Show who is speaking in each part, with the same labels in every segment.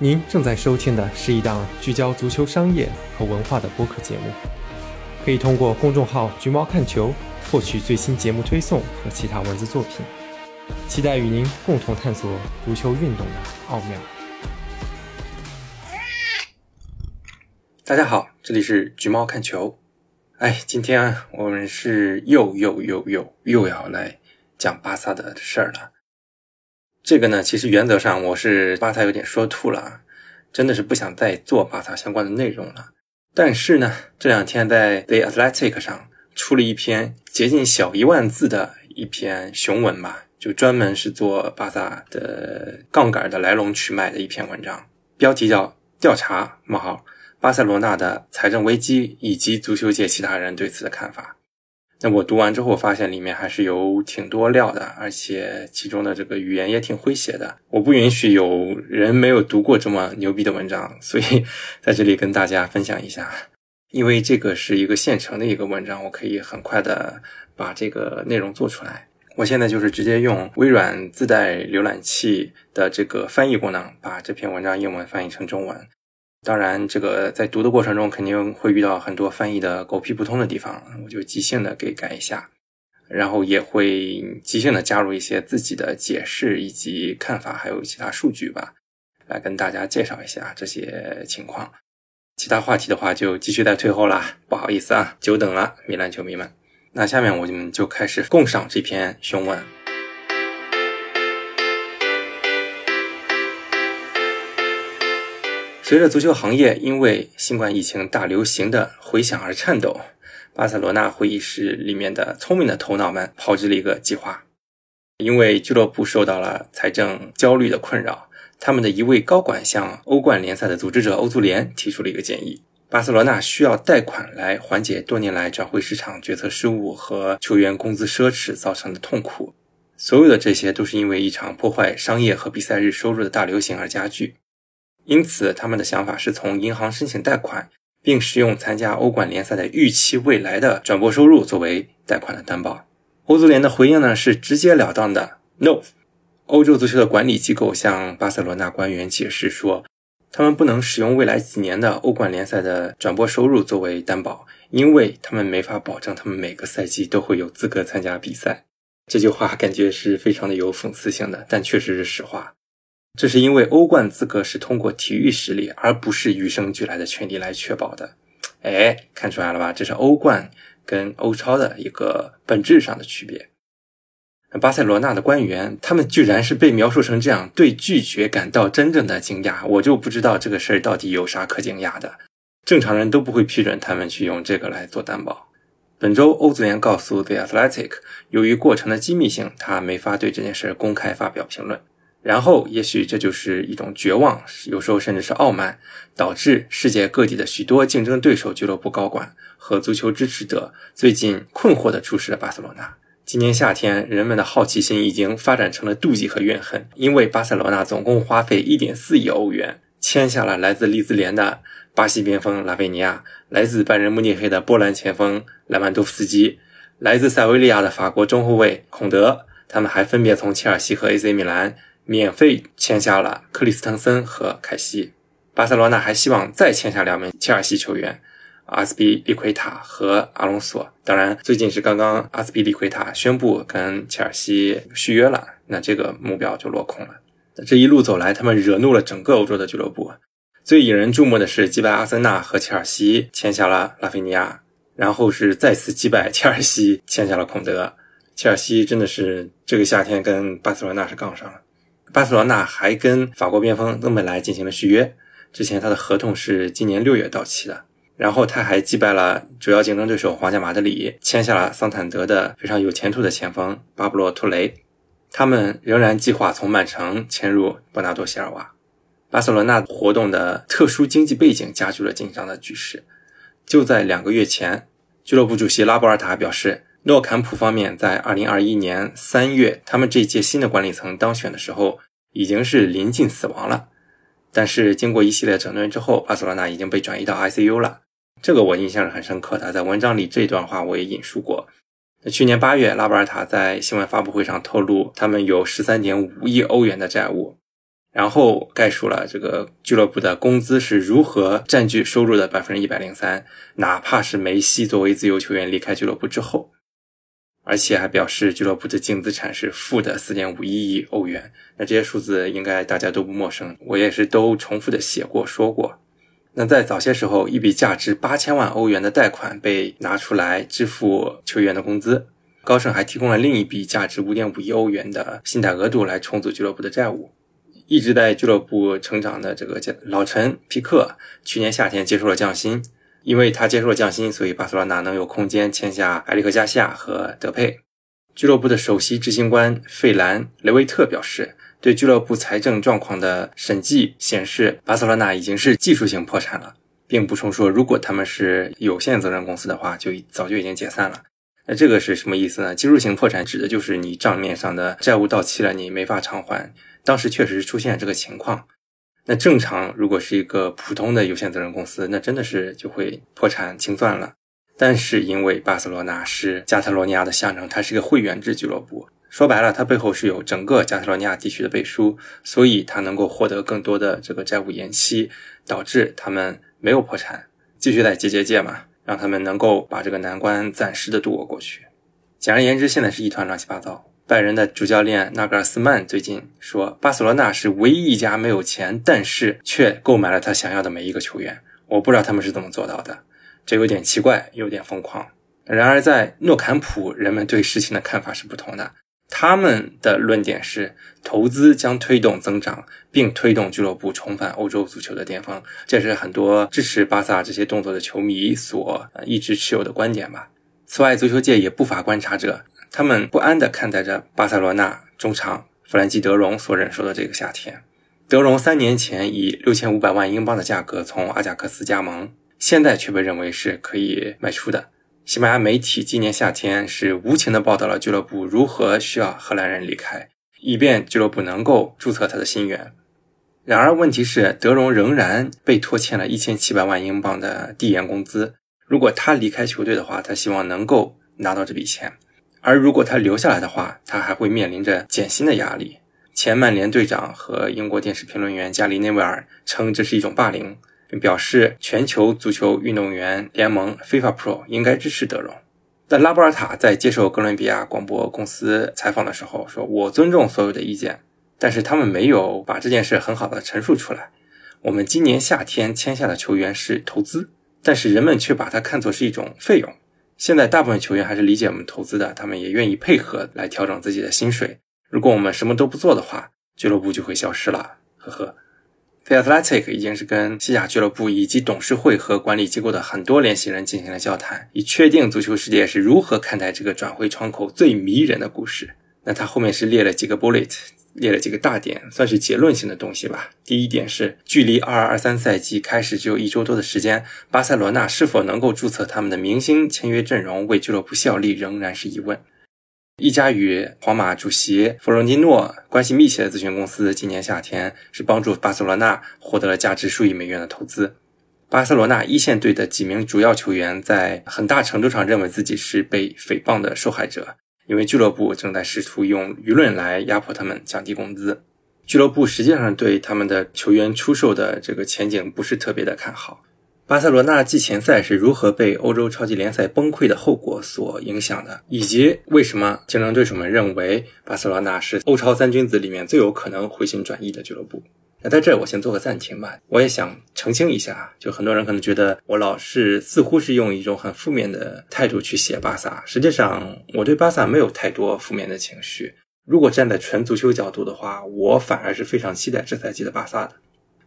Speaker 1: 您正在收听的是一档聚焦足球商业和文化的播客节目，可以通过公众号“橘猫看球”获取最新节目推送和其他文字作品。期待与您共同探索足球运动的奥妙。
Speaker 2: 大家好，这里是橘猫看球。哎，今天我们是又又又又又要来讲巴萨的事儿了。这个呢，其实原则上我是巴萨有点说吐了啊，真的是不想再做巴萨相关的内容了。但是呢，这两天在 The Athletic 上出了一篇接近小一万字的一篇雄文吧，就专门是做巴萨的杠杆的来龙去脉的一篇文章，标题叫“调查：冒号巴塞罗那的财政危机以及足球界其他人对此的看法”。那我读完之后发现里面还是有挺多料的，而且其中的这个语言也挺诙谐的。我不允许有人没有读过这么牛逼的文章，所以 在这里跟大家分享一下。因为这个是一个现成的一个文章，我可以很快的把这个内容做出来。我现在就是直接用微软自带浏览器的这个翻译功能，把这篇文章英文翻译成中文。当然，这个在读的过程中肯定会遇到很多翻译的狗屁不通的地方，我就即兴的给改一下，然后也会即兴的加入一些自己的解释以及看法，还有其他数据吧，来跟大家介绍一下这些情况。其他话题的话就继续在退后啦，不好意思啊，久等了，米兰球迷们。那下面我们就开始共赏这篇雄文。随着足球行业因为新冠疫情大流行的回响而颤抖，巴塞罗那会议室里面的聪明的头脑们炮制了一个计划。因为俱乐部受到了财政焦虑的困扰，他们的一位高管向欧冠联赛的组织者欧足联提出了一个建议：巴塞罗那需要贷款来缓解多年来转会市场决策失误和球员工资奢侈造成的痛苦。所有的这些都是因为一场破坏商业和比赛日收入的大流行而加剧。因此，他们的想法是从银行申请贷款，并使用参加欧冠联赛的预期未来的转播收入作为贷款的担保。欧足联的回应呢是直截了当的 “no”。欧洲足球的管理机构向巴塞罗那官员解释说，他们不能使用未来几年的欧冠联赛的转播收入作为担保，因为他们没法保证他们每个赛季都会有资格参加比赛。这句话感觉是非常的有讽刺性的，但确实是实话。这是因为欧冠资格是通过体育实力，而不是与生俱来的权利来确保的。哎，看出来了吧？这是欧冠跟欧超的一个本质上的区别。巴塞罗那的官员，他们居然是被描述成这样，对拒绝感到真正的惊讶。我就不知道这个事儿到底有啥可惊讶的。正常人都不会批准他们去用这个来做担保。本周，欧足联告诉 The Athletic，由于过程的机密性，他没法对这件事公开发表评论。然后，也许这就是一种绝望，有时候甚至是傲慢，导致世界各地的许多竞争对手俱乐部高管和足球支持者最近困惑地注视着巴塞罗那。今年夏天，人们的好奇心已经发展成了妒忌和怨恨，因为巴塞罗那总共花费1.4亿欧元签下了来自利兹联的巴西边锋拉菲尼亚，来自拜仁慕尼黑的波兰前锋莱万多夫斯基，来自塞维利亚的法国中后卫孔德。他们还分别从切尔西和 AC 米兰。免费签下了克里斯滕森和凯西，巴塞罗那还希望再签下两名切尔西球员阿斯比利奎塔和阿隆索。当然，最近是刚刚阿斯比利奎塔宣布跟切尔西续约了，那这个目标就落空了。这一路走来，他们惹怒了整个欧洲的俱乐部。最引人注目的是击败阿森纳和切尔西签下了拉菲尼亚，然后是再次击败切尔西签下了孔德。切尔西真的是这个夏天跟巴塞罗那是杠上了。巴塞罗那还跟法国边锋登贝莱进行了续约，之前他的合同是今年六月到期的。然后他还击败了主要竞争对手皇家马德里，签下了桑坦德的非常有前途的前锋巴布洛·托雷。他们仍然计划从曼城迁入伯纳多·席尔瓦。巴塞罗那活动的特殊经济背景加剧了紧张的局势。就在两个月前，俱乐部主席拉波尔塔表示。诺坎普方面在二零二一年三月，他们这届新的管理层当选的时候，已经是临近死亡了。但是经过一系列整顿之后，巴塞罗那已经被转移到 ICU 了。这个我印象是很深刻的，在文章里这段话我也引述过。那去年八月，拉波尔塔在新闻发布会上透露，他们有十三点五亿欧元的债务。然后概述了这个俱乐部的工资是如何占据收入的百分之一百零三，哪怕是梅西作为自由球员离开俱乐部之后，而且还表示俱乐部的净资产是负的四点五一亿欧元。那这些数字应该大家都不陌生，我也是都重复的写过说过。那在早些时候，一笔价值八千万欧元的贷款被拿出来支付球员的工资，高盛还提供了另一笔价值五点五亿欧元的信贷额度来重组俱乐部的债务。一直在俱乐部成长的这个老臣皮克，去年夏天接受了降薪。因为他接受了降薪，所以巴塞罗那能有空间签下埃里克加西亚和德佩。俱乐部的首席执行官费兰雷维特表示，对俱乐部财政状况的审计显示，巴塞罗那已经是技术性破产了，并补充说，如果他们是有限责任公司的话，就早就已经解散了。那这个是什么意思呢？技术性破产指的就是你账面上的债务到期了，你没法偿还。当时确实出现这个情况。那正常，如果是一个普通的有限责任公司，那真的是就会破产清算了。但是因为巴塞罗那是加泰罗尼亚的象征，它是一个会员制俱乐部，说白了，它背后是有整个加泰罗尼亚地区的背书，所以它能够获得更多的这个债务延期，导致他们没有破产，继续在结结界嘛，让他们能够把这个难关暂时的度过过去。简而言之，现在是一团乱七八糟。拜仁的主教练纳格尔斯曼最近说，巴塞罗那是唯一一家没有钱，但是却购买了他想要的每一个球员。我不知道他们是怎么做到的，这有点奇怪，有点疯狂。然而，在诺坎普，人们对事情的看法是不同的。他们的论点是，投资将推动增长，并推动俱乐部重返欧洲足球的巅峰。这是很多支持巴萨这些动作的球迷所一直持有的观点吧。此外，足球界也不乏观察者。他们不安地看待着巴塞罗那中场弗兰基·德容所忍受的这个夏天。德容三年前以六千五百万英镑的价格从阿贾克斯加盟，现在却被认为是可以卖出的。西班牙媒体今年夏天是无情地报道了俱乐部如何需要荷兰人离开，以便俱乐部能够注册他的新员。然而，问题是德容仍然被拖欠了一千七百万英镑的递延工资。如果他离开球队的话，他希望能够拿到这笔钱。而如果他留下来的话，他还会面临着减薪的压力。前曼联队长和英国电视评论员加里内维尔称这是一种霸凌，并表示全球足球运动员联盟 FIFA Pro 应该支持德容。但拉波尔塔在接受哥伦比亚广播公司采访的时候说：“我尊重所有的意见，但是他们没有把这件事很好的陈述出来。我们今年夏天签下的球员是投资，但是人们却把它看作是一种费用。”现在大部分球员还是理解我们投资的，他们也愿意配合来调整自己的薪水。如果我们什么都不做的话，俱乐部就会消失了。呵呵，The Athletic 已经是跟西甲俱乐部以及董事会和管理机构的很多联系人进行了交谈，以确定足球世界是如何看待这个转会窗口最迷人的故事。那他后面是列了几个 bullet。列了几个大点，算是结论性的东西吧。第一点是，距离二二二三赛季开始只有一周多的时间，巴塞罗那是否能够注册他们的明星签约阵容为俱乐部效力，仍然是疑问。一家与皇马主席弗洛蒂诺关系密切的咨询公司，今年夏天是帮助巴塞罗那获得了价值数亿美元的投资。巴塞罗那一线队的几名主要球员在很大程度上认为自己是被诽谤的受害者。因为俱乐部正在试图用舆论来压迫他们，降低工资。俱乐部实际上对他们的球员出售的这个前景不是特别的看好。巴塞罗那季前赛是如何被欧洲超级联赛崩溃的后果所影响的，以及为什么竞争对手们认为巴塞罗那是欧超三君子里面最有可能回心转意的俱乐部？那在这儿我先做个暂停吧。我也想澄清一下，就很多人可能觉得我老是似乎是用一种很负面的态度去写巴萨，实际上我对巴萨没有太多负面的情绪。如果站在纯足球角度的话，我反而是非常期待这赛季的巴萨的。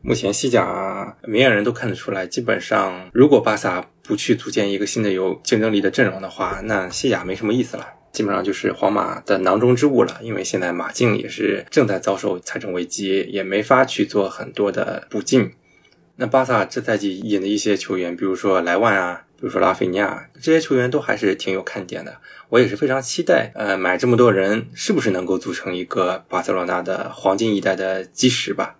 Speaker 2: 目前西甲明眼人都看得出来，基本上如果巴萨不去组建一个新的有竞争力的阵容的话，那西甲没什么意思了。基本上就是皇马的囊中之物了，因为现在马竞也是正在遭受财政危机，也没法去做很多的补进。那巴萨这赛季引的一些球员，比如说莱万啊，比如说拉菲尼亚，这些球员都还是挺有看点的。我也是非常期待，呃，买这么多人是不是能够组成一个巴塞罗那的黄金一代的基石吧。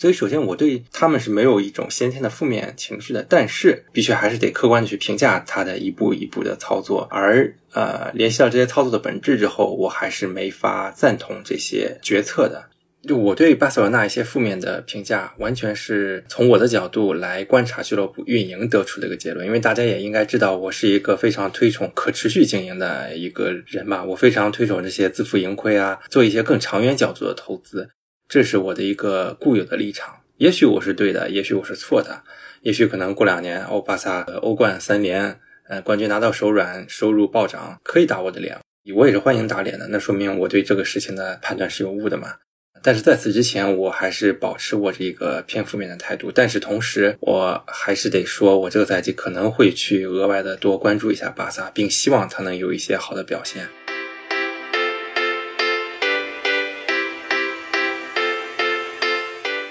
Speaker 2: 所以，首先我对他们是没有一种先天的负面情绪的，但是必须还是得客观的去评价他的一步一步的操作。而呃，联系到这些操作的本质之后，我还是没法赞同这些决策的。就我对巴塞罗那一些负面的评价，完全是从我的角度来观察俱乐部运营得出的一个结论。因为大家也应该知道，我是一个非常推崇可持续经营的一个人吧，我非常推崇这些自负盈亏啊，做一些更长远角度的投资，这是我的一个固有的立场。也许我是对的，也许我是错的，也许可能过两年欧巴萨欧冠三连，呃，冠军拿到手软，收入暴涨，可以打我的脸，我也是欢迎打脸的。那说明我对这个事情的判断是有误的嘛。但是在此之前，我还是保持我这个偏负面的态度。但是同时，我还是得说，我这个赛季可能会去额外的多关注一下巴萨，并希望他能有一些好的表现。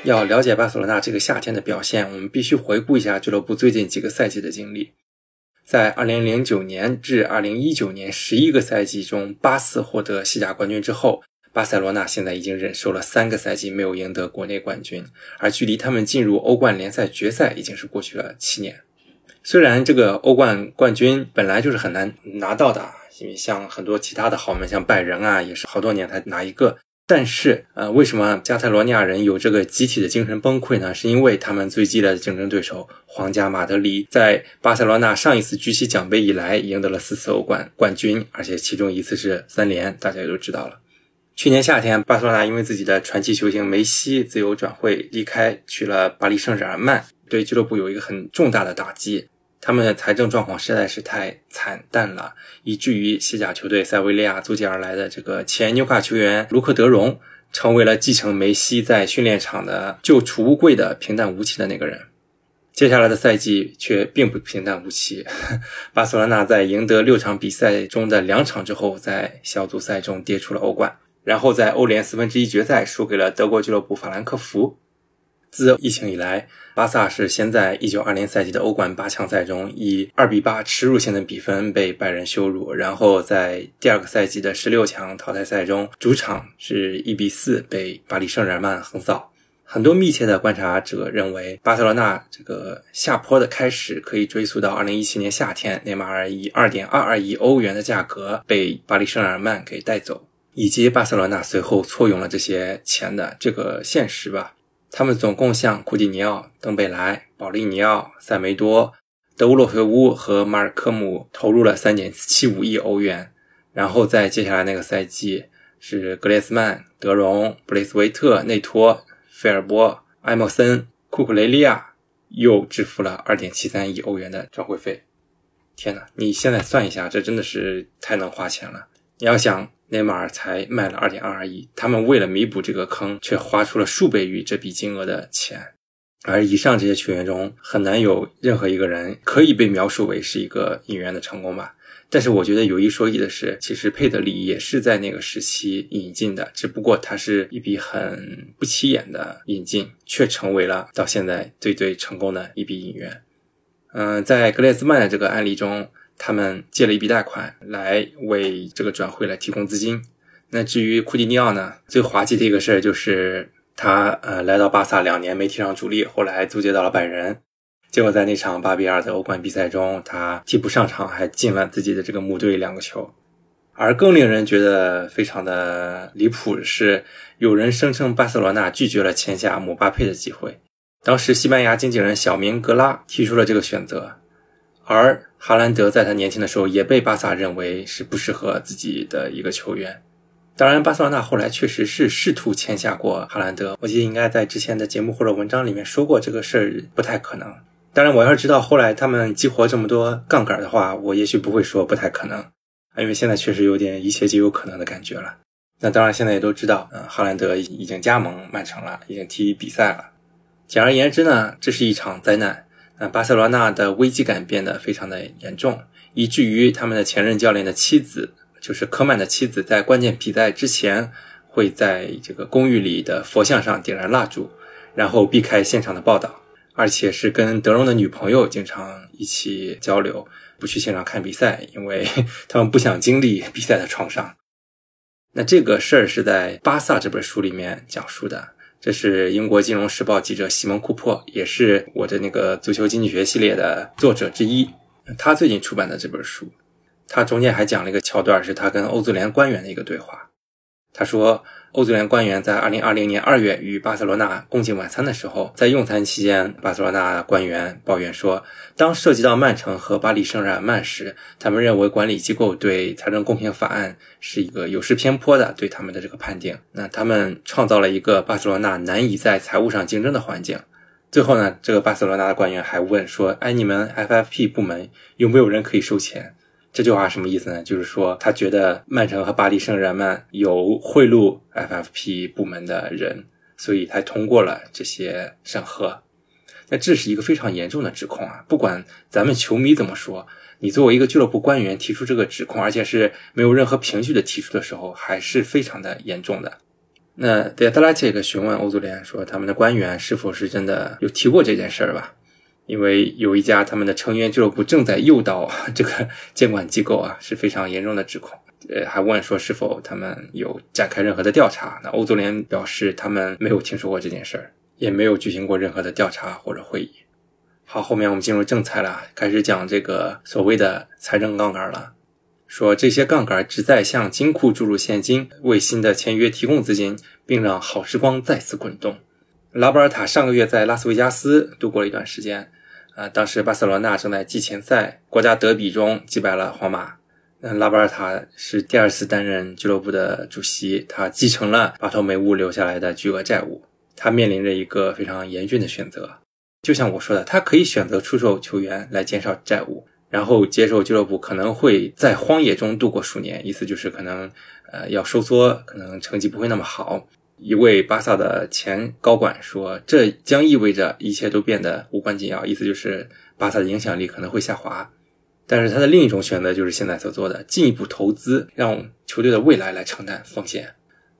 Speaker 2: 要了解巴塞罗那这个夏天的表现，我们必须回顾一下俱乐部最近几个赛季的经历。在2009年至2019年十一个赛季中，八次获得西甲冠军之后。巴塞罗那现在已经忍受了三个赛季没有赢得国内冠军，而距离他们进入欧冠联赛决赛已经是过去了七年。虽然这个欧冠冠军本来就是很难拿到的，因为像很多其他的豪门，像拜仁啊，也是好多年才拿一个。但是，呃，为什么加泰罗尼亚人有这个集体的精神崩溃呢？是因为他们最激烈的竞争对手皇家马德里在巴塞罗那上一次举起奖杯以来赢得了四次欧冠冠军，而且其中一次是三连，大家也都知道了。去年夏天，巴塞罗那因为自己的传奇球星梅西自由转会离开，去了巴黎圣日耳曼，对俱乐部有一个很重大的打击。他们的财政状况实在是太惨淡了，以至于西甲球队塞维利亚租借而来的这个前纽卡球员卢克德容，成为了继承梅西在训练场的旧储物柜的平淡无奇的那个人。接下来的赛季却并不平淡无奇，巴塞罗那在赢得六场比赛中的两场之后，在小组赛中跌出了欧冠。然后在欧联四分之一决赛输给了德国俱乐部法兰克福。自疫情以来，巴萨是先在一九二零赛季的欧冠八强赛中以二比八耻辱性的比分被拜仁羞辱，然后在第二个赛季的十六强淘汰赛中，主场是一比四被巴黎圣日耳曼横扫。很多密切的观察者认为，巴塞罗那这个下坡的开始可以追溯到二零一七年夏天，内马尔以二点二二亿欧元的价格被巴黎圣日耳曼给带走。以及巴塞罗那随后错用了这些钱的这个现实吧。他们总共向库蒂尼奥、登贝莱、保利尼奥、塞梅多、德乌洛菲乌和马尔科姆投入了三点七五亿欧元。然后在接下来那个赛季，是格列斯曼、德容、布雷斯维特、内托、费尔波、埃莫森、库库雷利亚又支付了二点七三亿欧元的转会费。天哪！你现在算一下，这真的是太能花钱了。你要想。内马尔才卖了二点二二亿，他们为了弥补这个坑，却花出了数倍于这笔金额的钱。而以上这些球员中，很难有任何一个人可以被描述为是一个引援的成功吧。但是我觉得有一说一的是，其实佩德里也是在那个时期引进的，只不过他是一笔很不起眼的引进，却成为了到现在最最成功的一笔引援。嗯，在格列兹曼的这个案例中。他们借了一笔贷款来为这个转会来提供资金。那至于库蒂尼奥呢？最滑稽的一个事儿就是他呃来到巴萨两年没踢上主力，后来租借到了拜仁，结果在那场八比二的欧冠比赛中，他替补上场还进了自己的这个母队两个球。而更令人觉得非常的离谱的是，有人声称巴塞罗那拒绝了签下姆巴佩的机会。当时西班牙经纪人小明格拉提出了这个选择。而哈兰德在他年轻的时候也被巴萨认为是不适合自己的一个球员。当然，巴塞罗那后来确实是试图签下过哈兰德，我记得应该在之前的节目或者文章里面说过这个事儿不太可能。当然，我要是知道后来他们激活这么多杠杆的话，我也许不会说不太可能，因为现在确实有点一切皆有可能的感觉了。那当然，现在也都知道，嗯，哈兰德已经加盟曼城了，已经踢比赛了。简而言之呢，这是一场灾难。那巴塞罗那的危机感变得非常的严重，以至于他们的前任教练的妻子，就是科曼的妻子，在关键比赛之前，会在这个公寓里的佛像上点燃蜡烛，然后避开现场的报道，而且是跟德容的女朋友经常一起交流，不去现场看比赛，因为 他们不想经历比赛的创伤。那这个事儿是在《巴萨》这本书里面讲述的。这是英国金融时报记者西蒙·库珀，也是我的那个足球经济学系列的作者之一。他最近出版的这本书，他中间还讲了一个桥段，是他跟欧足联官员的一个对话。他说：“欧足联官员在2020年2月与巴塞罗那共进晚餐的时候，在用餐期间，巴塞罗那官员抱怨说，当涉及到曼城和巴黎圣日耳曼时，他们认为管理机构对财政公平法案是一个有失偏颇的对他们的这个判定。那他们创造了一个巴塞罗那难以在财务上竞争的环境。最后呢，这个巴塞罗那的官员还问说：“哎，你们 FFP 部门有没有人可以收钱？”这句话什么意思呢？就是说他觉得曼城和巴黎圣日耳曼有贿赂 FFP 部门的人，所以才通过了这些审核。那这是一个非常严重的指控啊！不管咱们球迷怎么说，你作为一个俱乐部官员提出这个指控，而且是没有任何凭据的提出的时候，还是非常的严重的。那德拉切克询问欧足联说，他们的官员是否是真的有提过这件事儿吧？因为有一家他们的成员俱乐部正在诱导 这个监管机构啊，是非常严重的指控。呃，还问说是否他们有展开任何的调查。那欧足联表示他们没有听说过这件事儿，也没有举行过任何的调查或者会议。好，后面我们进入正菜了，开始讲这个所谓的财政杠杆了。说这些杠杆旨在向金库注入现金，为新的签约提供资金，并让好时光再次滚动。拉波尔塔上个月在拉斯维加斯度过了一段时间。啊，当时巴塞罗那正在季前赛国家德比中击败了皇马。那拉波尔塔是第二次担任俱乐部的主席，他继承了巴托梅乌留下来的巨额债务，他面临着一个非常严峻的选择。就像我说的，他可以选择出售球员来减少债务，然后接受俱乐部可能会在荒野中度过数年，意思就是可能呃要收缩，可能成绩不会那么好。一位巴萨的前高管说：“这将意味着一切都变得无关紧要，意思就是巴萨的影响力可能会下滑。但是他的另一种选择就是现在所做的进一步投资，让球队的未来来承担风险。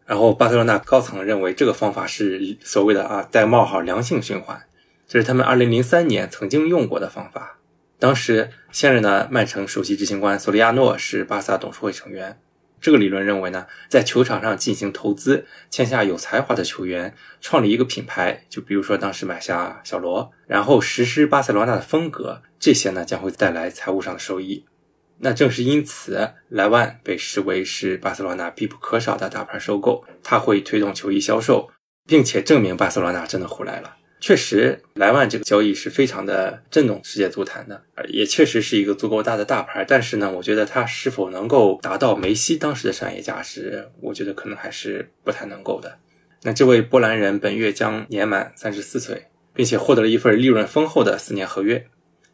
Speaker 2: 然后巴塞罗那高层认为这个方法是所谓的啊带冒号良性循环，这是他们2003年曾经用过的方法。当时现任的曼城首席执行官索利亚诺是巴萨董事会成员。”这个理论认为呢，在球场上进行投资，签下有才华的球员，创立一个品牌，就比如说当时买下小罗，然后实施巴塞罗那的风格，这些呢将会带来财务上的收益。那正是因此，莱万被视为是巴塞罗那必不可少的大牌收购，他会推动球衣销售，并且证明巴塞罗那真的回来了。确实，莱万这个交易是非常的震动世界足坛的，也确实是一个足够大的大牌。但是呢，我觉得他是否能够达到梅西当时的商业价值，我觉得可能还是不太能够的。那这位波兰人本月将年满三十四岁，并且获得了一份利润丰厚的四年合约，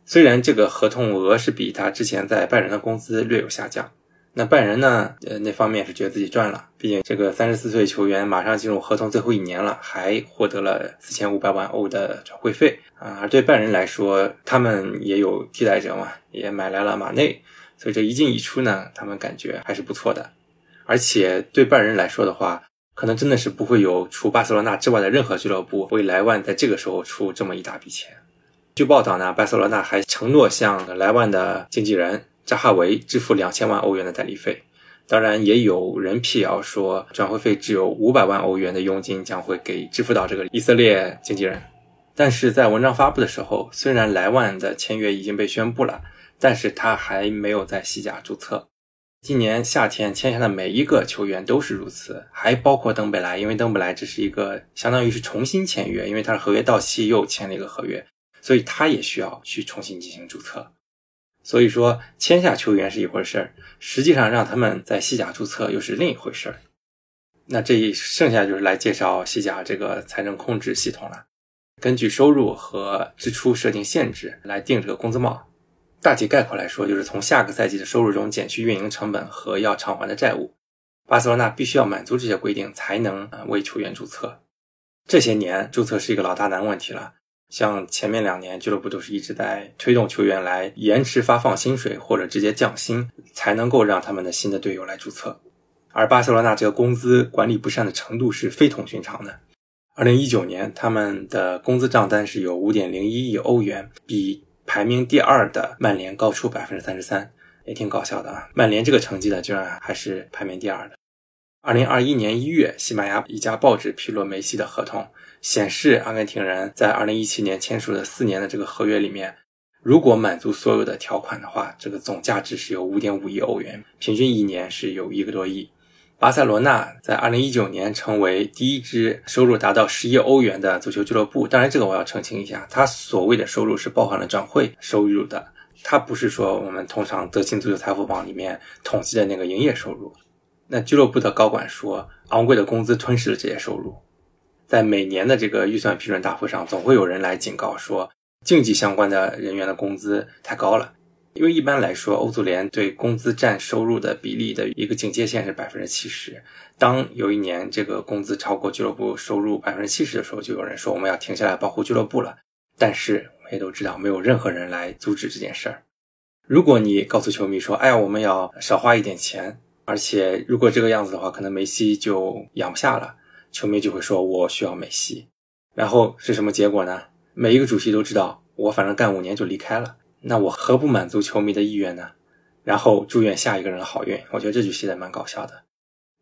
Speaker 2: 虽然这个合同额是比他之前在拜仁的工资略有下降。那拜仁呢？呃，那方面是觉得自己赚了，毕竟这个三十四岁球员马上进入合同最后一年了，还获得了四千五百万欧的转会费啊。而对拜仁来说，他们也有替代者嘛，也买来了马内，所以这一进一出呢，他们感觉还是不错的。而且对拜仁来说的话，可能真的是不会有除巴塞罗那之外的任何俱乐部为莱万在这个时候出这么一大笔钱。据报道呢，巴塞罗那还承诺向莱万的经纪人。扎哈维支付两千万欧元的代理费，当然也有人辟谣说转会费只有五百万欧元的佣金将会给支付到这个以色列经纪人。但是在文章发布的时候，虽然莱万的签约已经被宣布了，但是他还没有在西甲注册。今年夏天签下的每一个球员都是如此，还包括登贝莱，因为登贝莱这是一个相当于是重新签约，因为他的合约到期又签了一个合约，所以他也需要去重新进行注册。所以说，签下球员是一回事儿，实际上让他们在西甲注册又是另一回事儿。那这一剩下就是来介绍西甲这个财政控制系统了。根据收入和支出设定限制来定这个工资帽。大体概括来说，就是从下个赛季的收入中减去运营成本和要偿还的债务。巴塞罗那必须要满足这些规定才能为球员注册。这些年注册是一个老大难问题了。像前面两年，俱乐部都是一直在推动球员来延迟发放薪水或者直接降薪，才能够让他们的新的队友来注册。而巴塞罗那这个工资管理不善的程度是非同寻常的。二零一九年，他们的工资账单是有五点零一亿欧元，比排名第二的曼联高出百分之三十三，也挺搞笑的啊！曼联这个成绩呢，居然还是排名第二的。二零二一年一月，西班牙一家报纸披露梅西的合同。显示，阿根廷人在二零一七年签署的四年的这个合约里面，如果满足所有的条款的话，这个总价值是有五点五亿欧元，平均一年是有一个多亿。巴塞罗那在二零一九年成为第一支收入达到十亿欧元的足球俱乐部。当然，这个我要澄清一下，他所谓的收入是包含了转会收入的，它不是说我们通常德勤足球财富榜里面统计的那个营业收入。那俱乐部的高管说，昂贵的工资吞噬了这些收入。在每年的这个预算批准大会上，总会有人来警告说，竞技相关的人员的工资太高了。因为一般来说，欧足联对工资占收入的比例的一个警戒线是百分之七十。当有一年这个工资超过俱乐部收入百分之七十的时候，就有人说我们要停下来保护俱乐部了。但是我们也都知道，没有任何人来阻止这件事儿。如果你告诉球迷说：“哎呀，我们要少花一点钱，而且如果这个样子的话，可能梅西就养不下了。”球迷就会说：“我需要梅西。”然后是什么结果呢？每一个主席都知道，我反正干五年就离开了。那我何不满足球迷的意愿呢？然后祝愿下一个人的好运。我觉得这句写的蛮搞笑的。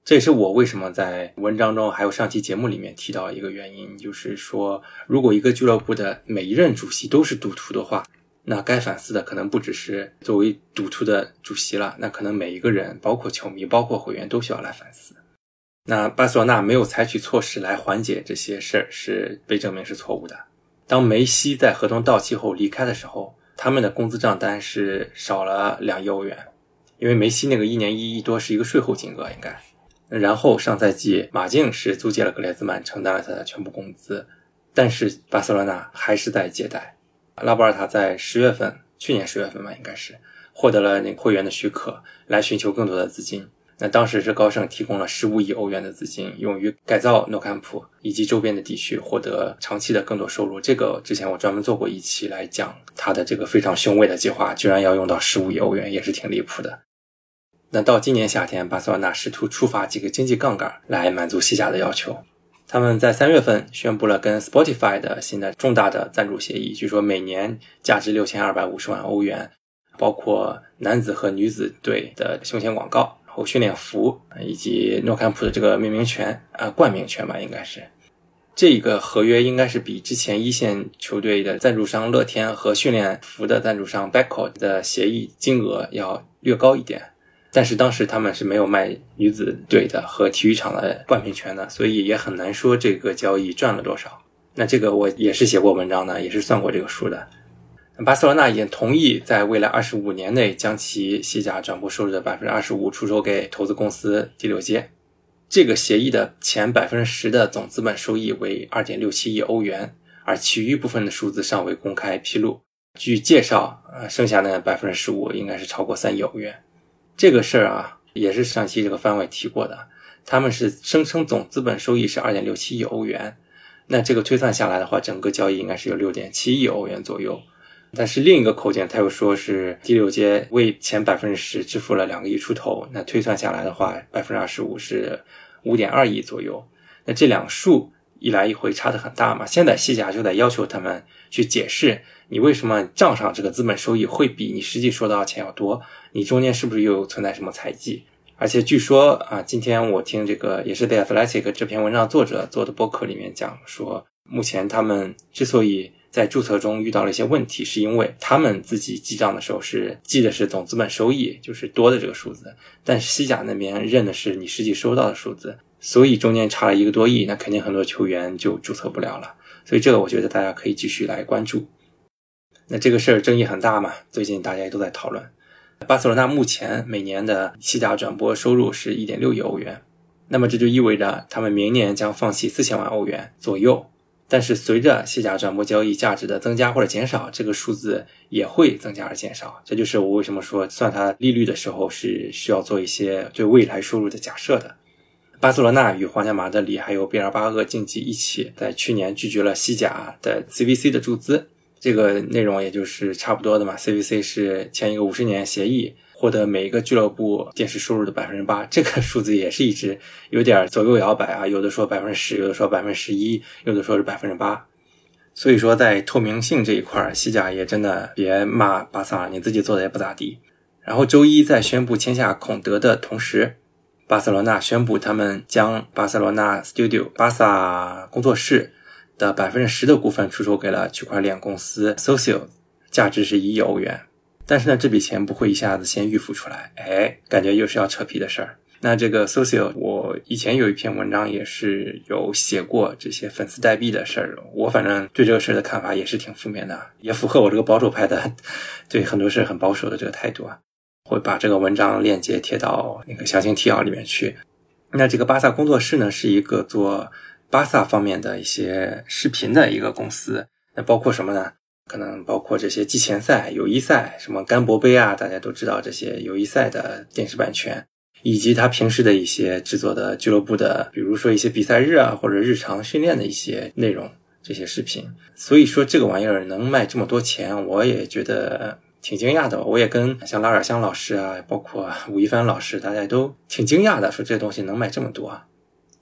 Speaker 2: 这也是我为什么在文章中还有上期节目里面提到一个原因，就是说，如果一个俱乐部的每一任主席都是赌徒的话，那该反思的可能不只是作为赌徒的主席了，那可能每一个人，包括球迷、包括会员，都需要来反思。那巴塞罗那没有采取措施来缓解这些事儿，是被证明是错误的。当梅西在合同到期后离开的时候。他们的工资账单是少了两亿欧元，因为梅西那个一年一亿多是一个税后金额，应该。然后上赛季马竞是租借了格列兹曼，承担了他的全部工资，但是巴塞罗那还是在借贷。拉波尔塔在十月份，去年十月份吧，应该是获得了那个会员的许可，来寻求更多的资金。那当时是高盛提供了十五亿欧元的资金，用于改造诺坎普以及周边的地区，获得长期的更多收入。这个之前我专门做过一期来讲他的这个非常雄伟的计划，居然要用到十五亿欧元，也是挺离谱的。那到今年夏天，巴塞罗那试图触发几个经济杠杆来满足西甲的要求。他们在三月份宣布了跟 Spotify 的新的重大的赞助协议，据说每年价值六千二百五十万欧元，包括男子和女子队的胸前广告。然后训练服以及诺坎普的这个命名权啊冠名权吧，应该是这个合约应该是比之前一线球队的赞助商乐天和训练服的赞助商 Beko 的协议金额要略高一点，但是当时他们是没有卖女子队的和体育场的冠名权的，所以也很难说这个交易赚了多少。那这个我也是写过文章的，也是算过这个数的。巴塞罗那已经同意在未来二十五年内将其西甲转播收入的百分之二十五出售给投资公司第六街。这个协议的前百分之十的总资本收益为二点六七亿欧元，而其余部分的数字尚未公开披露。据介绍，呃，剩下的百分之十五应该是超过三亿欧元。这个事儿啊，也是上期这个番外提过的。他们是声称总资本收益是二点六七亿欧元，那这个推算下来的话，整个交易应该是有六点七亿欧元左右。但是另一个口径，他又说是第六阶为前百分之十支付了两个亿出头，那推算下来的话，百分之二十五是五点二亿左右。那这两数一来一回差的很大嘛？现在西甲就在要求他们去解释，你为什么账上这个资本收益会比你实际收到的钱要多？你中间是不是又存在什么财技？而且据说啊，今天我听这个也是 The Athletic 这篇文章作者做的播客里面讲说，目前他们之所以在注册中遇到了一些问题，是因为他们自己记账的时候是记的是总资本收益，就是多的这个数字，但是西甲那边认的是你实际收到的数字，所以中间差了一个多亿，那肯定很多球员就注册不了了。所以这个我觉得大家可以继续来关注。那这个事儿争议很大嘛，最近大家也都在讨论。巴塞罗那目前每年的西甲转播收入是一点六亿欧元，那么这就意味着他们明年将放弃四千万欧元左右。但是随着西甲转播交易价值的增加或者减少，这个数字也会增加而减少。这就是我为什么说算它利率的时候是需要做一些对未来收入的假设的。巴塞罗那与皇家马德里还有毕尔巴鄂竞技一起在去年拒绝了西甲的 CVC 的注资，这个内容也就是差不多的嘛。CVC 是签一个五十年协议。获得每一个俱乐部电视收入的百分之八，这个数字也是一直有点左右摇摆啊，有的说百分之十，有的说百分之十一，有的说是百分之八。所以说，在透明性这一块，西甲也真的别骂巴萨，你自己做的也不咋地。然后周一在宣布签下孔德的同时，巴塞罗那宣布他们将巴塞罗那 Studio 巴萨工作室的百分之十的股份出售给了区块链公司 Social，价值是一亿欧元。但是呢，这笔钱不会一下子先预付出来，哎，感觉又是要扯皮的事儿。那这个 Socio，我以前有一篇文章也是有写过这些粉丝代币的事儿。我反正对这个事儿的看法也是挺负面的，也符合我这个保守派的对很多事很保守的这个态度啊。会把这个文章链接贴到那个详情提要里面去。那这个巴萨工作室呢，是一个做巴萨方面的一些视频的一个公司。那包括什么呢？可能包括这些季前赛、友谊赛，什么甘博杯啊，大家都知道这些友谊赛的电视版权。以及他平时的一些制作的俱乐部的，比如说一些比赛日啊，或者日常训练的一些内容，这些视频。所以说这个玩意儿能卖这么多钱，我也觉得挺惊讶的。我也跟像拉尔香老师啊，包括吴亦凡老师，大家都挺惊讶的，说这东西能卖这么多。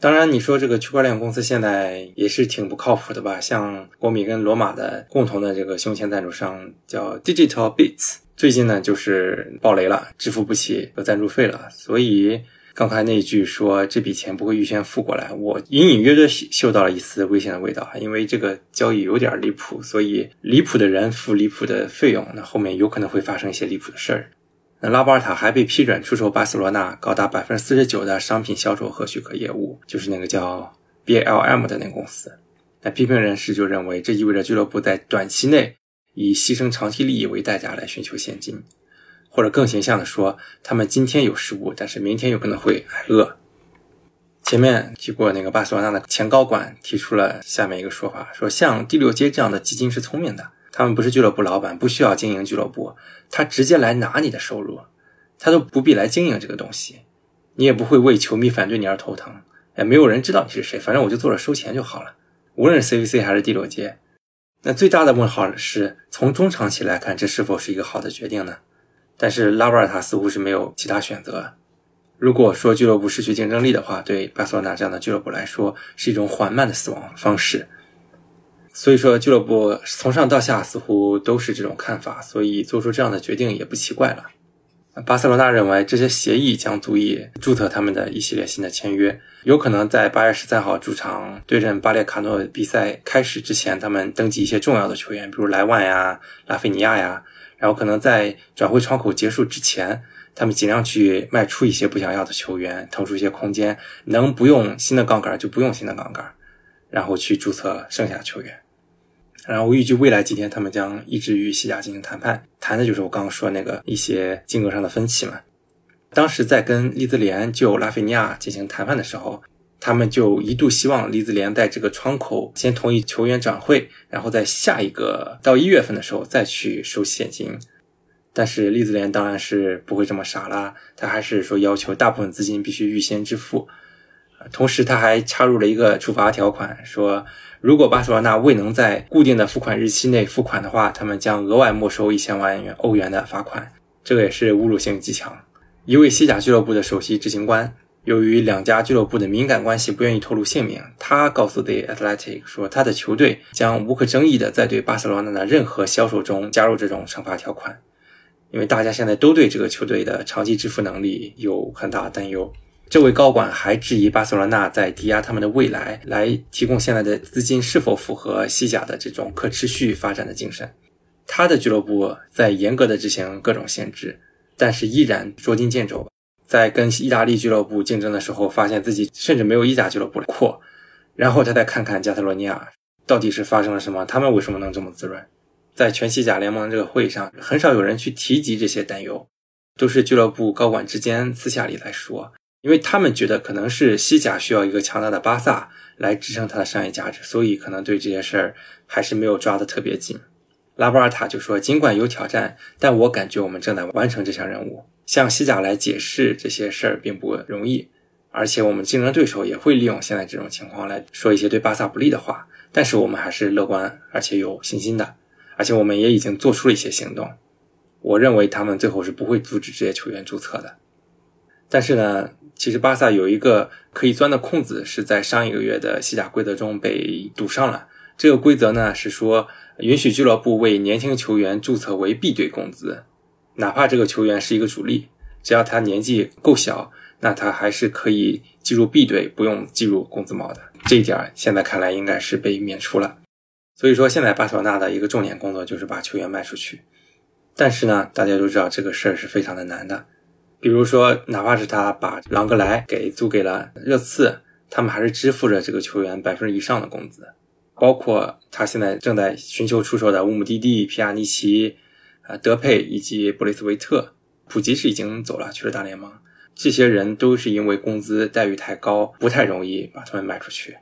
Speaker 2: 当然，你说这个区块链公司现在也是挺不靠谱的吧？像国米跟罗马的共同的这个胸前赞助商叫 Digital Bits。最近呢，就是爆雷了，支付不起赞助费了。所以刚才那句说这笔钱不会预先付过来，我隐隐约约嗅到了一丝危险的味道！因为这个交易有点离谱，所以离谱的人付离谱的费用，那后面有可能会发生一些离谱的事儿。那拉波尔塔还被批准出售巴塞罗那高达百分之四十九的商品销售和许可业务，就是那个叫 BLM 的那个公司。那批评人士就认为，这意味着俱乐部在短期内。以牺牲长期利益为代价来寻求现金，或者更形象的说，他们今天有失误，但是明天有可能会挨饿。前面提过，那个巴塞罗那的前高管提出了下面一个说法：说像第六街这样的基金是聪明的，他们不是俱乐部老板，不需要经营俱乐部，他直接来拿你的收入，他都不必来经营这个东西，你也不会为球迷反对你而头疼，也没有人知道你是谁，反正我就坐着收钱就好了。无论是 CVC 还是第六街。那最大的问号是从中长期来看，这是否是一个好的决定呢？但是拉波尔塔似乎是没有其他选择。如果说俱乐部失去竞争力的话，对巴塞罗那这样的俱乐部来说是一种缓慢的死亡方式。所以说，俱乐部从上到下似乎都是这种看法，所以做出这样的决定也不奇怪了。巴塞罗那认为这些协议将足以注册他们的一系列新的签约，有可能在八月十三号主场对阵巴列卡诺比赛开始之前，他们登记一些重要的球员，比如莱万呀、拉菲尼亚呀，然后可能在转会窗口结束之前，他们尽量去卖出一些不想要的球员，腾出一些空间，能不用新的杠杆就不用新的杠杆，然后去注册剩下的球员。然后我预计未来几天，他们将一直与西甲进行谈判，谈的就是我刚刚说那个一些金额上的分歧嘛。当时在跟利兹联就拉菲尼亚进行谈判的时候，他们就一度希望利兹联在这个窗口先同意球员转会，然后在下一个到一月份的时候再去收现金。但是利兹联当然是不会这么傻啦，他还是说要求大部分资金必须预先支付，同时他还插入了一个处罚条款，说。如果巴塞罗那未能在固定的付款日期内付款的话，他们将额外没收一千万元欧元的罚款。这个也是侮辱性极强。一位西甲俱乐部的首席执行官，由于两家俱乐部的敏感关系，不愿意透露姓名。他告诉 The Athletic 说，他的球队将无可争议的在对巴塞罗那的任何销售中加入这种惩罚条款，因为大家现在都对这个球队的长期支付能力有很大担忧。这位高管还质疑巴塞罗那在抵押他们的未来，来提供现在的资金是否符合西甲的这种可持续发展的精神。他的俱乐部在严格的执行各种限制，但是依然捉襟见肘。在跟意大利俱乐部竞争的时候，发现自己甚至没有意甲俱乐部阔。然后他再看看加泰罗尼亚，到底是发生了什么？他们为什么能这么滋润？在全西甲联盟这个会议上，很少有人去提及这些担忧，都是俱乐部高管之间私下里来说。因为他们觉得可能是西甲需要一个强大的巴萨来支撑它的商业价值，所以可能对这些事儿还是没有抓得特别紧。拉波尔塔就说：“尽管有挑战，但我感觉我们正在完成这项任务。向西甲来解释这些事儿并不容易，而且我们竞争对手也会利用现在这种情况来说一些对巴萨不利的话。但是我们还是乐观而且有信心的，而且我们也已经做出了一些行动。我认为他们最后是不会阻止这些球员注册的。但是呢？”其实巴萨有一个可以钻的空子，是在上一个月的西甲规则中被堵上了。这个规则呢是说，允许俱乐部为年轻球员注册为 B 队工资，哪怕这个球员是一个主力，只要他年纪够小，那他还是可以进入 B 队，不用计入工资帽的。这一点现在看来应该是被免除了。所以说，现在巴塞罗那的一个重点工作就是把球员卖出去。但是呢，大家都知道这个事儿是非常的难的。比如说，哪怕是他把朗格莱给租给了热刺，他们还是支付着这个球员百分之以上的工资。包括他现在正在寻求出售的乌姆蒂蒂、皮亚尼奇、啊德佩以及布雷斯维特，普吉是已经走了，去了大联盟。这些人都是因为工资待遇太高，不太容易把他们卖出去。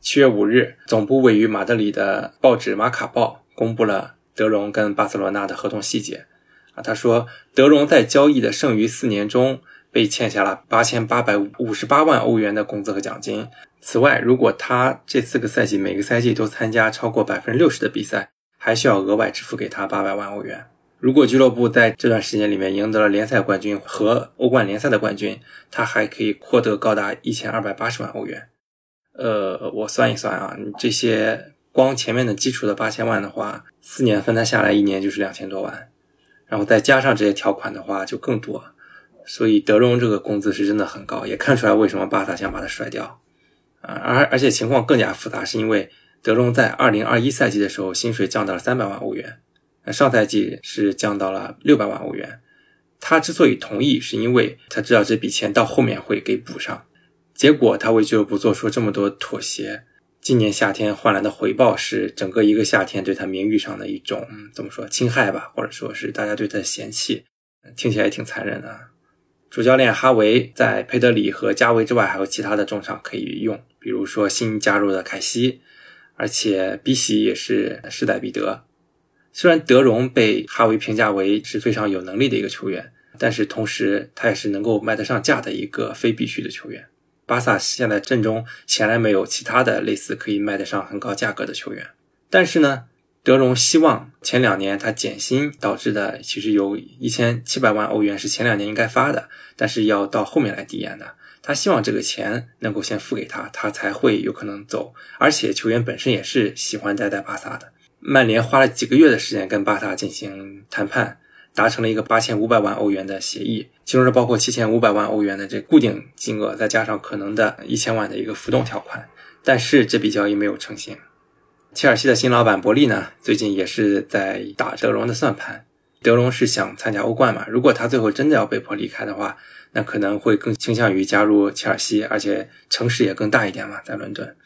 Speaker 2: 七月五日，总部位于马德里的报纸《马卡报》公布了德容跟巴塞罗那的合同细节。啊，他说，德容在交易的剩余四年中被欠下了八千八百五十八万欧元的工资和奖金。此外，如果他这四个赛季每个赛季都参加超过百分之六十的比赛，还需要额外支付给他八百万欧元。如果俱乐部在这段时间里面赢得了联赛冠军和欧冠联赛的冠军，他还可以获得高达一千二百八十万欧元。呃，我算一算啊，这些光前面的基础的八千万的话，四年分摊下来，一年就是两千多万。然后再加上这些条款的话，就更多，所以德容这个工资是真的很高，也看出来为什么巴萨想把他甩掉！而而且情况更加复杂，是因为德容在二零二一赛季的时候薪水降到了三百万欧元，那上赛季是降到了六百万欧元。他之所以同意，是因为他知道这笔钱到后面会给补上，结果他为俱乐部做出这么多妥协。今年夏天换来的回报是整个一个夏天对他名誉上的一种怎么说侵害吧，或者说是大家对他的嫌弃，听起来挺残忍的。主教练哈维在佩德里和加维之外还有其他的中场可以用，比如说新加入的凯西，而且比喜也是势在必得。虽然德容被哈维评价为是非常有能力的一个球员，但是同时他也是能够卖得上价的一个非必须的球员。巴萨现在阵中显然没有其他的类似可以卖得上很高价格的球员，但是呢，德容希望前两年他减薪导致的其实有一千七百万欧元是前两年应该发的，但是要到后面来递延的。他希望这个钱能够先付给他，他才会有可能走。而且球员本身也是喜欢待在巴萨的。曼联花了几个月的时间跟巴萨进行谈判。达成了一个八千五百万欧元的协议，其中是包括七千五百万欧元的这固定金额，再加上可能的一千万的一个浮动条款。但是这笔交易没有成型。切尔西的新老板伯利呢，最近也是在打德容的算盘。德容是想参加欧冠嘛？如果他最后真的要被迫离开的话，那可能会更倾向于加入切尔西，而且城市也更大一点嘛，在伦敦。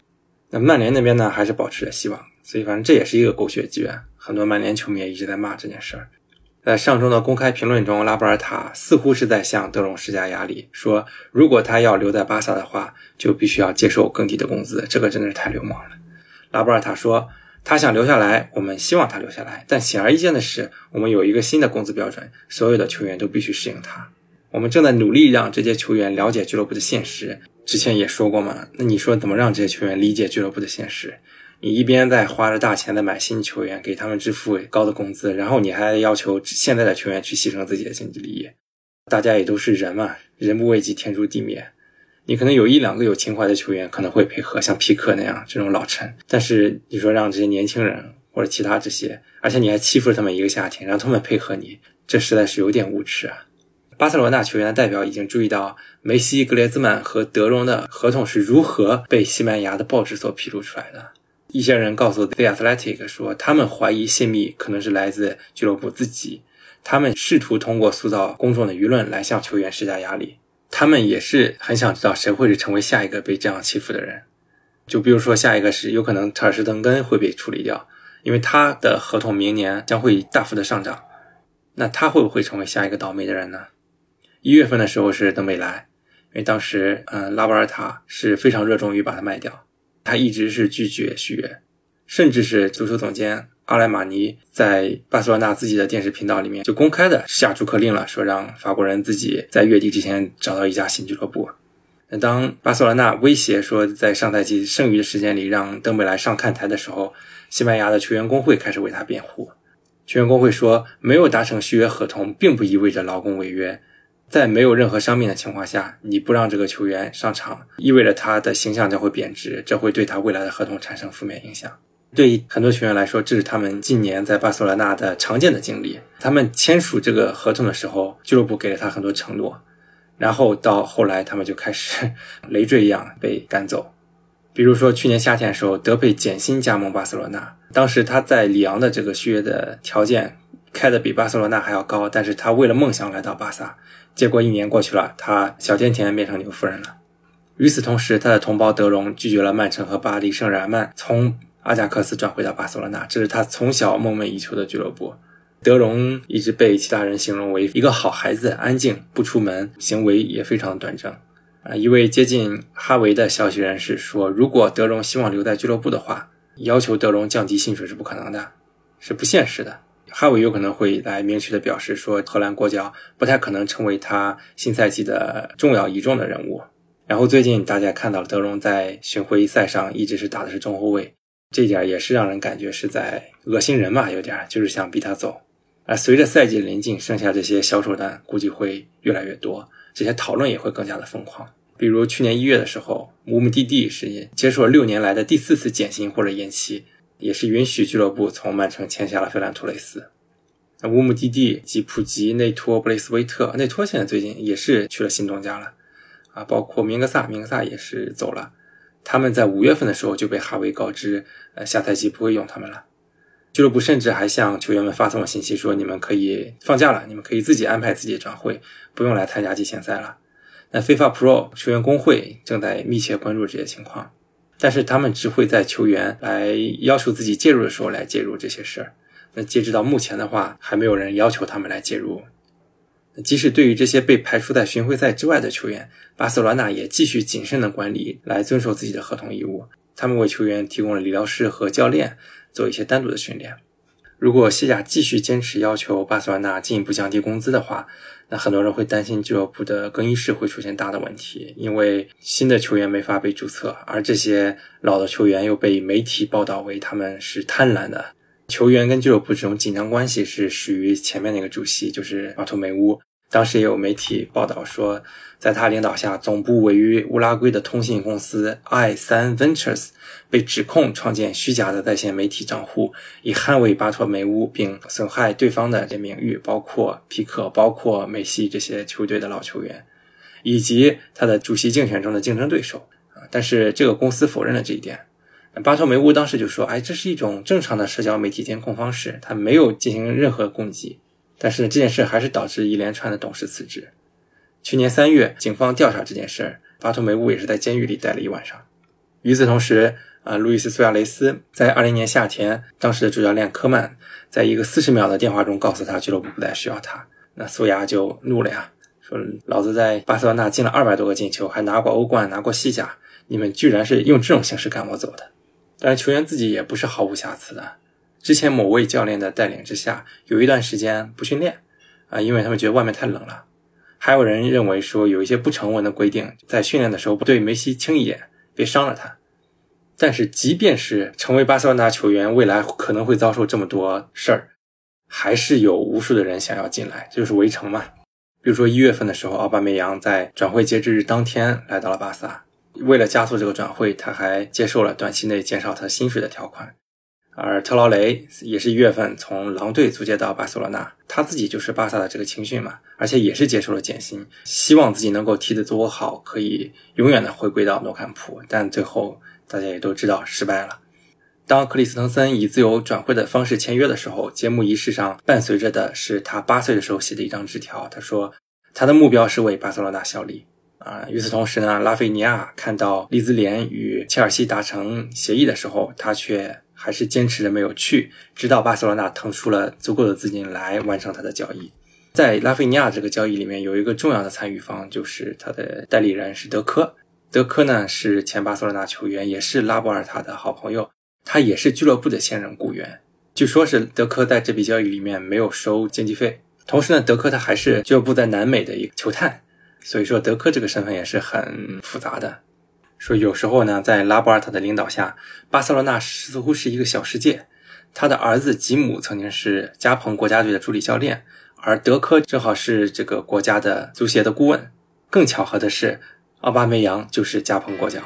Speaker 2: 那曼联那边呢，还是保持着希望。所以反正这也是一个狗血剧啊！很多曼联球迷也一直在骂这件事儿。在上周的公开评论中，拉波尔塔似乎是在向德容施加压力，说如果他要留在巴萨的话，就必须要接受更低的工资。这个真的是太流氓了。拉波尔塔说，他想留下来，我们希望他留下来，但显而易见的是，我们有一个新的工资标准，所有的球员都必须适应他。我们正在努力让这些球员了解俱乐部的现实。之前也说过嘛，那你说怎么让这些球员理解俱乐部的现实？你一边在花着大钱在买新球员，给他们支付高的工资，然后你还要求现在的球员去牺牲自己的经济利益。大家也都是人嘛，人不为己，天诛地灭。你可能有一两个有情怀的球员可能会配合，像皮克那样这种老臣。但是你说让这些年轻人或者其他这些，而且你还欺负了他们一个夏天，让他们配合你，这实在是有点无耻啊！巴塞罗那球员的代表已经注意到梅西、格列兹曼和德容的合同是如何被西班牙的报纸所披露出来的。一些人告诉 The Athletic 说，他们怀疑泄密可能是来自俱乐部自己。他们试图通过塑造公众的舆论来向球员施加压力。他们也是很想知道谁会是成为下一个被这样欺负的人。就比如说，下一个是有可能查尔斯·邓根会被处理掉，因为他的合同明年将会大幅的上涨。那他会不会成为下一个倒霉的人呢？一月份的时候是登贝莱，因为当时嗯拉波尔塔是非常热衷于把他卖掉。他一直是拒绝续约，甚至是足球总监阿莱马尼在巴塞罗那自己的电视频道里面就公开的下逐客令了，说让法国人自己在月底之前找到一家新俱乐部。那当巴塞罗那威胁说在上赛季剩余的时间里让登贝莱上看台的时候，西班牙的球员工会开始为他辩护。球员工会说，没有达成续约合同，并不意味着劳工违约。在没有任何伤病的情况下，你不让这个球员上场，意味着他的形象将会贬值，这会对他未来的合同产生负面影响。对于很多球员来说，这是他们近年在巴塞罗那的常见的经历。他们签署这个合同的时候，俱乐部给了他很多承诺，然后到后来他们就开始 累赘一样被赶走。比如说去年夏天的时候，德佩减薪加盟巴塞罗那，当时他在里昂的这个续约的条件。开的比巴塞罗那还要高，但是他为了梦想来到巴萨，结果一年过去了，他小甜甜变成牛夫人了。与此同时，他的同胞德容拒绝了曼城和巴黎圣日耳曼从阿贾克斯转回到巴塞罗那，这是他从小梦寐以求的俱乐部。德容一直被其他人形容为一个好孩子，安静不出门，行为也非常端正。啊，一位接近哈维的消息人士说，如果德容希望留在俱乐部的话，要求德容降低薪水是不可能的，是不现实的。哈维有可能会来明确的表示说，荷兰国脚不太可能成为他新赛季的重要倚重的人物。然后最近大家看到德容在巡回赛上一直是打的是中后卫，这点也是让人感觉是在恶心人嘛，有点就是想逼他走。而随着赛季临近，剩下这些小手段估计会越来越多，这些讨论也会更加的疯狂。比如去年一月的时候，乌姆蒂蒂是接受了六年来的第四次减薪或者延期，也是允许俱乐部从曼城签下了费兰托雷斯。那乌姆蒂蒂、吉普吉、内托、布雷斯维特，内托现在最近也是去了新东家了，啊，包括明格萨，明格萨也是走了。他们在五月份的时候就被哈维告知，呃，下赛季不会用他们了。俱乐部甚至还向球员们发送了信息，说你们可以放假了，你们可以自己安排自己的转会，不用来参加季前赛了。那 FIFA Pro 球员工会正在密切关注这些情况，但是他们只会在球员来要求自己介入的时候来介入这些事儿。那截止到目前的话，还没有人要求他们来介入。即使对于这些被排除在巡回赛之外的球员，巴塞罗那也继续谨慎的管理，来遵守自己的合同义务。他们为球员提供了理疗师和教练。做一些单独的训练。如果西甲继续坚持要求巴塞罗那进一步降低工资的话，那很多人会担心俱乐部的更衣室会出现大的问题，因为新的球员没法被注册，而这些老的球员又被媒体报道为他们是贪婪的。球员跟俱乐部这种紧张关系是属于前面那个主席，就是巴托梅乌。当时也有媒体报道说，在他领导下，总部位于乌拉圭的通信公司 i 三 Ventures 被指控创建虚假的在线媒体账户，以捍卫巴托梅乌，并损害对方的这名誉，包括皮克、包括梅西这些球队的老球员，以及他的主席竞选中的竞争对手啊。但是这个公司否认了这一点。巴托梅乌当时就说：“哎，这是一种正常的社交媒体监控方式，他没有进行任何攻击。”但是这件事还是导致一连串的董事辞职。去年三月，警方调查这件事儿，巴托梅乌也是在监狱里待了一晚上。与此同时，啊，路易斯·苏亚雷斯在二零年夏天，当时的主教练科曼在一个四十秒的电话中告诉他，俱乐部不再需要他。那苏亚就怒了呀，说：“老子在巴塞罗那进了二百多个进球，还拿过欧冠，拿过西甲，你们居然是用这种形式赶我走的。”但是球员自己也不是毫无瑕疵的。之前某位教练的带领之下，有一段时间不训练，啊，因为他们觉得外面太冷了。还有人认为说有一些不成文的规定，在训练的时候不对梅西轻一点，别伤了他。但是即便是成为巴塞罗那球员，未来可能会遭受这么多事儿，还是有无数的人想要进来，这就是围城嘛。比如说一月份的时候，奥巴梅扬在转会截止日当天来到了巴萨，为了加速这个转会，他还接受了短期内减少他薪水的条款。而特劳雷也是一月份从狼队租借到巴塞罗那，他自己就是巴萨的这个青训嘛，而且也是接受了减薪，希望自己能够踢得足够好，可以永远的回归到诺坎普。但最后大家也都知道失败了。当克里斯滕森以自由转会的方式签约的时候，揭幕仪式上伴随着的是他八岁的时候写的一张纸条，他说他的目标是为巴塞罗那效力。啊，与此同时呢，拉菲尼亚看到利兹联与切尔西达成协议的时候，他却。还是坚持着没有去，直到巴塞罗那腾出了足够的资金来完成他的交易。在拉菲尼亚这个交易里面，有一个重要的参与方，就是他的代理人是德科。德科呢是前巴塞罗那球员，也是拉波尔塔的好朋友，他也是俱乐部的现任雇员。据说，是德科在这笔交易里面没有收经济费。同时呢，德科他还是俱乐部在南美的一个球探，所以说德科这个身份也是很复杂的。说有时候呢，在拉波尔塔的领导下，巴塞罗那似乎是一个小世界。他的儿子吉姆曾经是加蓬国家队的助理教练，而德科正好是这个国家的足协的顾问。更巧合的是，奥巴梅扬就是加蓬国脚。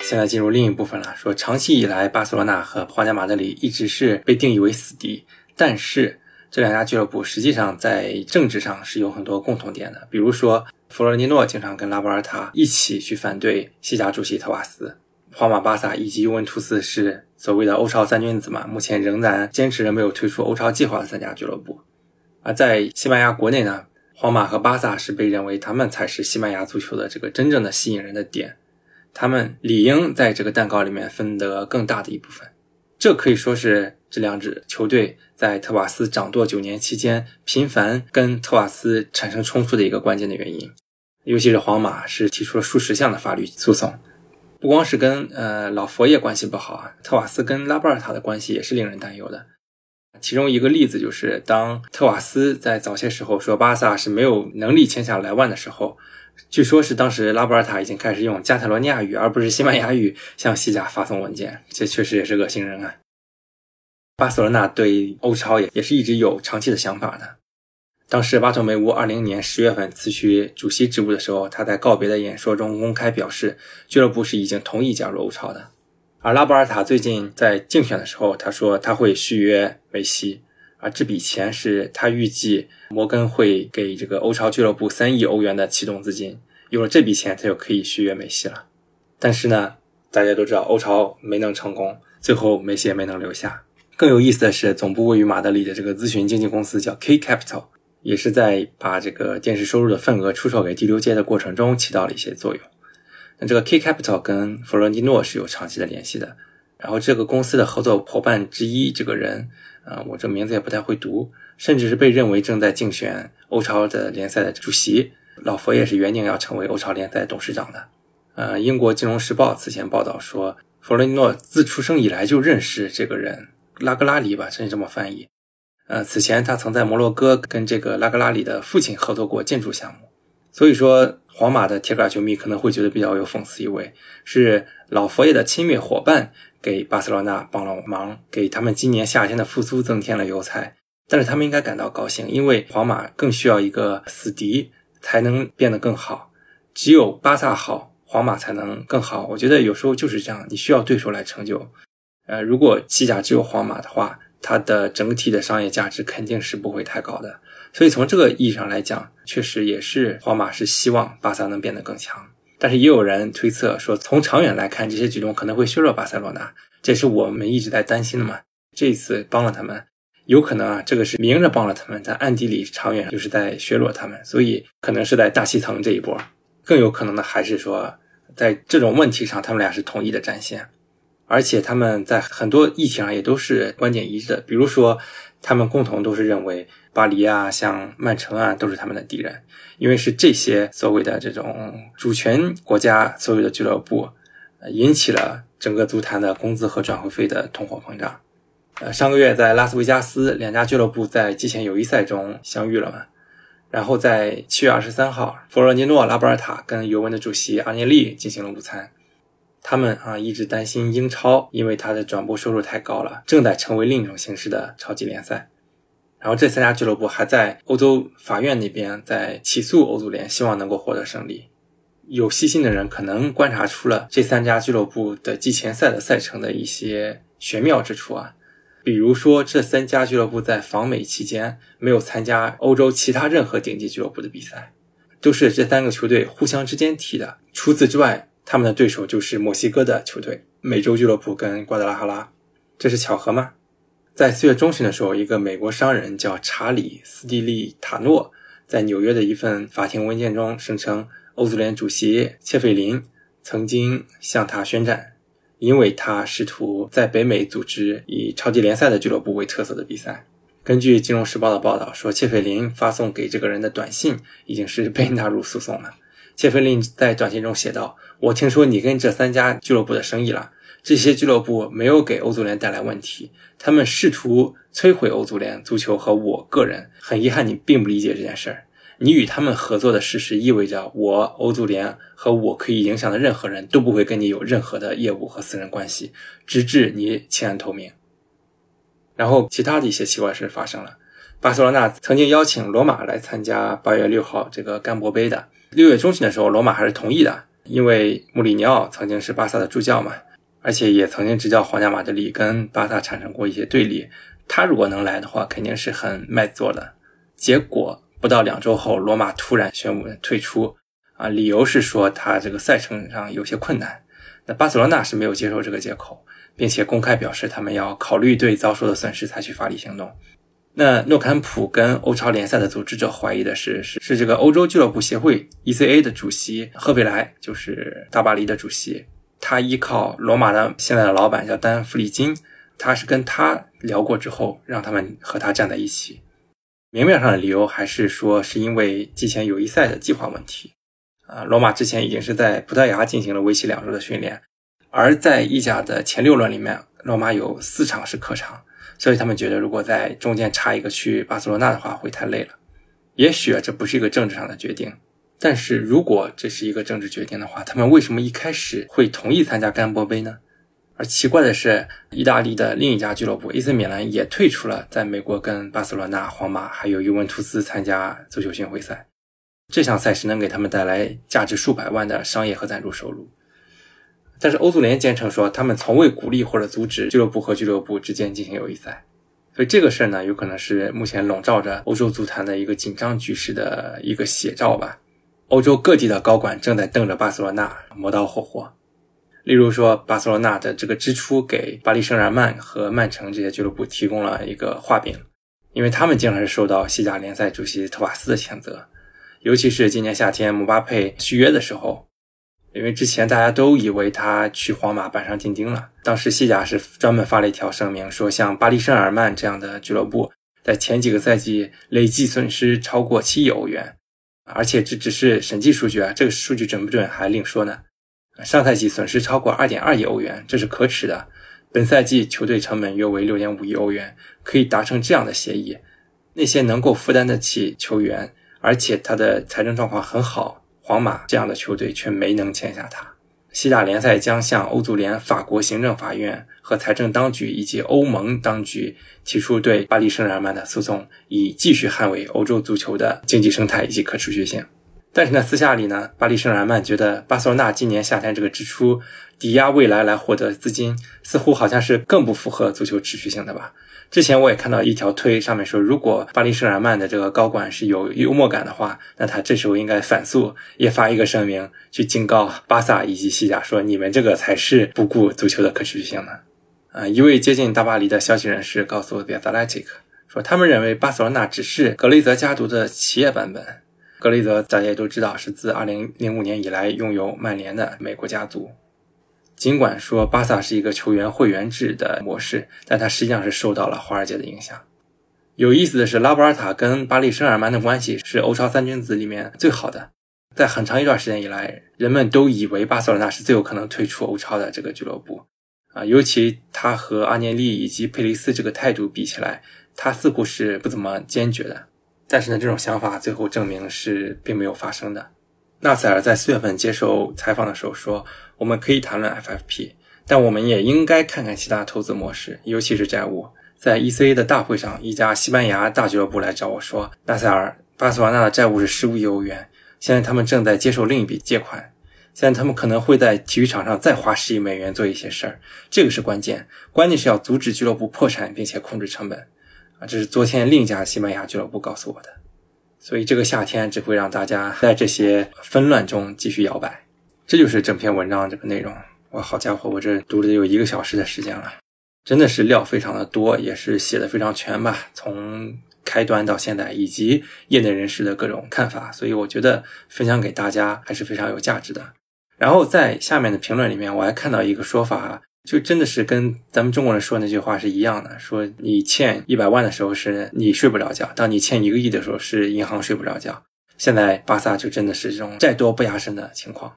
Speaker 2: 现在进入另一部分了，说长期以来，巴塞罗那和皇家马德里一直是被定义为死敌，但是。这两家俱乐部实际上在政治上是有很多共同点的，比如说，弗洛尼诺经常跟拉波尔塔一起去反对西甲主席特瓦斯，皇马、巴萨以及尤文图斯是所谓的欧超三君子嘛，目前仍然坚持着没有退出欧超计划的三家俱乐部。而在西班牙国内呢，皇马和巴萨是被认为他们才是西班牙足球的这个真正的吸引人的点，他们理应在这个蛋糕里面分得更大的一部分。这可以说是这两支球队在特瓦斯掌舵九年期间频繁跟特瓦斯产生冲突的一个关键的原因。尤其是皇马是提出了数十项的法律诉讼，不光是跟呃老佛爷关系不好啊，特瓦斯跟拉波尔塔的关系也是令人担忧的。其中一个例子就是，当特瓦斯在早些时候说巴萨是没有能力签下莱万的时候，据说是当时拉波尔塔已经开始用加泰罗尼亚语而不是西班牙语向西甲发送文件，这确实也是恶心人啊。巴塞罗那对欧超也也是一直有长期的想法的。当时巴托梅乌二零年十月份辞去主席职务的时候，他在告别的演说中公开表示，俱乐部是已经同意加入欧超的。而拉波尔塔最近在竞选的时候，他说他会续约梅西，而这笔钱是他预计摩根会给这个欧超俱乐部三亿欧元的启动资金，有了这笔钱，他就可以续约梅西了。但是呢，大家都知道欧超没能成功，最后梅西也没能留下。更有意思的是，总部位于马德里的这个咨询经纪公司叫 K Capital。也是在把这个电视收入的份额出售给第六届的过程中起到了一些作用。那这个 K Capital 跟弗洛尼诺是有长期的联系的。然后这个公司的合作伙伴之一这个人，啊，我这名字也不太会读，甚至是被认为正在竞选欧超的联赛的主席。老佛爷是原定要成为欧超联赛董事长的。呃，英国金融时报此前报道说，弗洛尼诺自出生以来就认识这个人，拉格拉里吧，真是这么翻译。呃，此前他曾在摩洛哥跟这个拉格拉里的父亲合作过建筑项目，所以说皇马的铁杆球迷可能会觉得比较有讽刺意味，是老佛爷的亲密伙伴给巴塞罗那帮了忙，给他们今年夏天的复苏增添了油彩。但是他们应该感到高兴，因为皇马更需要一个死敌才能变得更好，只有巴萨好，皇马才能更好。我觉得有时候就是这样，你需要对手来成就。呃，如果西甲只有皇马的话。它的整体的商业价值肯定是不会太高的，所以从这个意义上来讲，确实也是皇马是希望巴萨能变得更强。但是也有人推测说，从长远来看，这些举动可能会削弱巴塞罗那，这是我们一直在担心的嘛。这一次帮了他们，有可能啊，这个是明着帮了他们，在暗地里长远就是在削弱他们，所以可能是在大气层这一波。更有可能的还是说，在这种问题上，他们俩是统一的战线。而且他们在很多议题上也都是观点一致的，比如说，他们共同都是认为巴黎啊、像曼城啊都是他们的敌人，因为是这些所谓的这种主权国家所有的俱乐部，引起了整个足坛的工资和转会费的通货膨胀。呃，上个月在拉斯维加斯，两家俱乐部在季前友谊赛中相遇了嘛，然后在七月二十三号，弗洛尼诺、拉波尔塔跟尤文的主席阿涅利进行了午餐。他们啊一直担心英超，因为它的转播收入太高了，正在成为另一种形式的超级联赛。然后这三家俱乐部还在欧洲法院那边在起诉欧足联，希望能够获得胜利。有细心的人可能观察出了这三家俱乐部的季前赛的赛程的一些玄妙之处啊，比如说这三家俱乐部在访美期间没有参加欧洲其他任何顶级俱乐部的比赛，都是这三个球队互相之间踢的。除此之外。他们的对手就是墨西哥的球队美洲俱乐部跟瓜德拉哈拉，这是巧合吗？在四月中旬的时候，一个美国商人叫查理斯蒂利塔诺，在纽约的一份法庭文件中声称，欧足联主席切费林曾经向他宣战，因为他试图在北美组织以超级联赛的俱乐部为特色的比赛。根据《金融时报》的报道说，切费林发送给这个人的短信已经是被纳入诉讼了。切费林在短信中写道。我听说你跟这三家俱乐部的生意了，这些俱乐部没有给欧足联带来问题，他们试图摧毁欧足联足球和我个人。很遗憾，你并不理解这件事儿。你与他们合作的事实意味着我欧足联和我可以影响的任何人都不会跟你有任何的业务和私人关系，直至你弃暗投明。然后，其他的一些奇怪事发生了。巴塞罗那曾经邀请罗马来参加八月六号这个干博杯的，六月中旬的时候，罗马还是同意的。因为穆里尼奥曾经是巴萨的助教嘛，而且也曾经执教皇家马德里，跟巴萨产生过一些对立。他如果能来的话，肯定是很卖座的。结果不到两周后，罗马突然宣布退出，啊，理由是说他这个赛程上有些困难。那巴塞罗那是没有接受这个借口，并且公开表示他们要考虑对遭受的损失采取法律行动。那诺坎普跟欧超联赛的组织者怀疑的是，是是这个欧洲俱乐部协会 ECA 的主席赫贝莱，就是大巴黎的主席，他依靠罗马的现在的老板叫丹弗里金，他是跟他聊过之后，让他们和他站在一起。明面上的理由还是说是因为季前友谊赛的计划问题。啊，罗马之前已经是在葡萄牙进行了为期两周的训练，而在意甲的前六轮里面，罗马有四场是客场，所以他们觉得如果在中间插一个去巴塞罗那的话，会太累了。也许啊这不是一个政治上的决定，但是如果这是一个政治决定的话，他们为什么一开始会同意参加甘波杯呢？而奇怪的是，意大利的另一家俱乐部 AC 米兰也退出了在美国跟巴塞罗那、皇马还有尤文图斯参加足球巡回赛。这项赛事能给他们带来价值数百万的商业和赞助收入，但是欧足联坚称说，他们从未鼓励或者阻止俱乐部和俱乐部之间进行友谊赛，所以这个事儿呢，有可能是目前笼罩着欧洲足坛的一个紧张局势的一个写照吧。欧洲各地的高管正在瞪着巴塞罗那磨刀霍霍，例如说，巴塞罗那的这个支出给巴黎圣日耳曼和曼城这些俱乐部提供了一个画饼，因为他们经常是受到西甲联赛主席特瓦斯的谴责。尤其是今年夏天姆巴佩续约的时候，因为之前大家都以为他去皇马板上钉钉了。当时西甲是专门发了一条声明，说像巴黎圣日耳曼这样的俱乐部，在前几个赛季累计损失超过七亿欧元，而且这只是审计数据啊，这个数据准不准还另说呢。上赛季损失超过二点二亿欧元，这是可耻的。本赛季球队成本约为六点五亿欧元，可以达成这样的协议，那些能够负担得起球员。而且他的财政状况很好，皇马这样的球队却没能签下他。西甲联赛将向欧足联、法国行政法院和财政当局以及欧盟当局提出对巴黎圣日耳曼的诉讼，以继续捍卫欧洲足球的经济生态以及可持续性。但是呢，私下里呢，巴黎圣日耳曼觉得巴塞罗那今年夏天这个支出抵押未来来获得资金，似乎好像是更不符合足球持续性的吧。之前我也看到一条推，上面说，如果巴黎圣日耳曼的这个高管是有幽默感的话，那他这时候应该反诉，也发一个声明，去警告巴萨以及西甲，说你们这个才是不顾足球的可持续性呢。啊，一位接近大巴黎的消息人士告诉 The Athletic 说，他们认为巴塞罗那只是格雷泽家族的企业版本。格雷泽大家也都知道，是自2005年以来拥有曼联的美国家族。尽管说巴萨是一个球员会员制的模式，但它实际上是受到了华尔街的影响。有意思的是，拉波尔塔跟巴黎圣日耳曼的关系是欧超三君子里面最好的。在很长一段时间以来，人们都以为巴塞罗那是最有可能退出欧超的这个俱乐部啊，尤其他和阿涅利以及佩雷斯这个态度比起来，他似乎是不怎么坚决的。但是呢，这种想法最后证明是并没有发生的。纳塞尔在四月份接受采访的时候说。我们可以谈论 FFP，但我们也应该看看其他投资模式，尤其是债务。在 ECA 的大会上，一家西班牙大俱乐部来找我说：“纳塞尔，巴塞罗那的债务是十五亿欧元，现在他们正在接受另一笔借款，现在他们可能会在体育场上再花十亿美元做一些事儿，这个是关键，关键是要阻止俱乐部破产，并且控制成本。”啊，这是昨天另一家西班牙俱乐部告诉我的。所以这个夏天只会让大家在这些纷乱中继续摇摆。这就是整篇文章这个内容。哇，好家伙，我这读了有一个小时的时间了，真的是料非常的多，也是写的非常全吧。从开端到现在，以及业内人士的各种看法，所以我觉得分享给大家还是非常有价值的。然后在下面的评论里面，我还看到一个说法，就真的是跟咱们中国人说那句话是一样的：说你欠一百万的时候是你睡不着觉，当你欠一个亿的时候是银行睡不着觉。现在巴萨就真的是这种债多不压身的情况。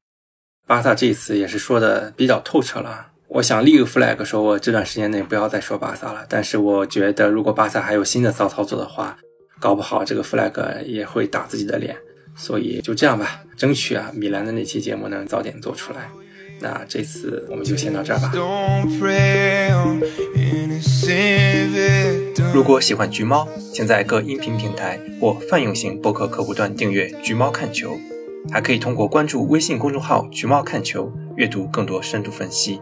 Speaker 2: 巴萨这次也是说的比较透彻了。我想立个 flag，说我这段时间内不要再说巴萨了。但是我觉得，如果巴萨还有新的骚操作的话，搞不好这个 flag 也会打自己的脸。所以就这样吧，争取啊，米兰的那期节目能早点做出来。那这次我们就先到这儿吧。如果喜欢橘猫，请在各音频平台或泛用型播客客户端订阅《橘猫看球》。还可以通过关注微信公众号“橘猫看球”阅读更多深度分析，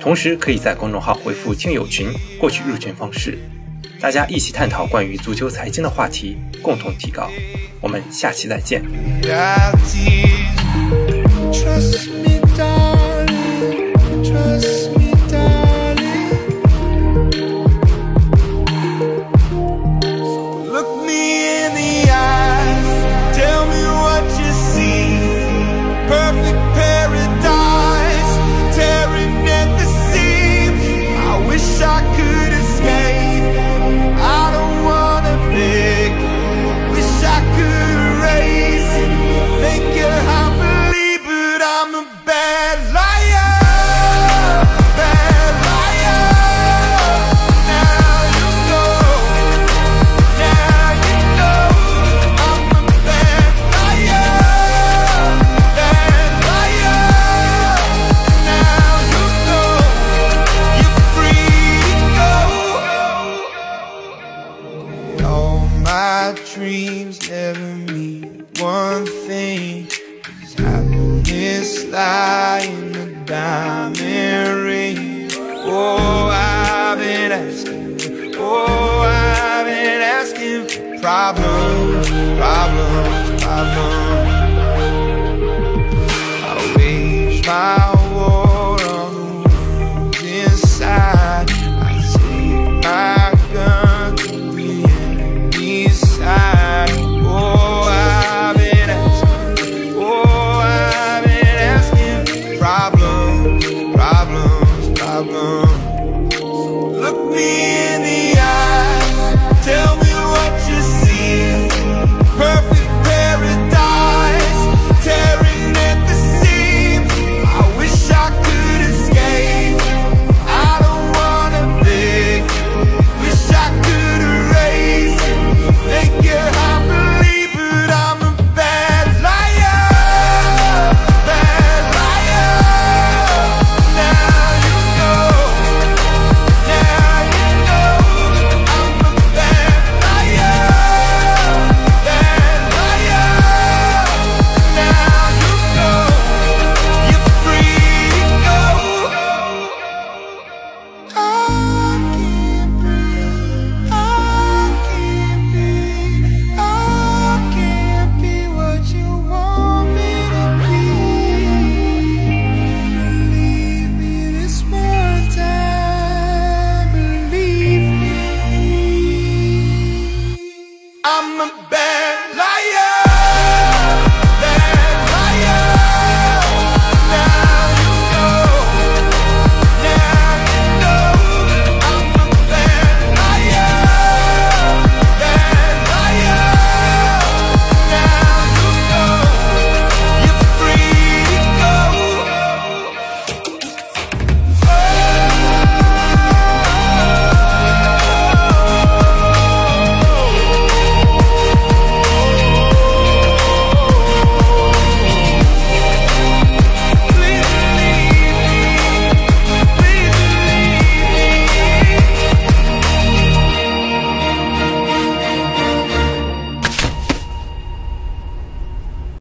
Speaker 2: 同时可以在公众号回复“听友群”获取入群方式，大家一起探讨关于足球财经的话题，共同提高。我们下期再见。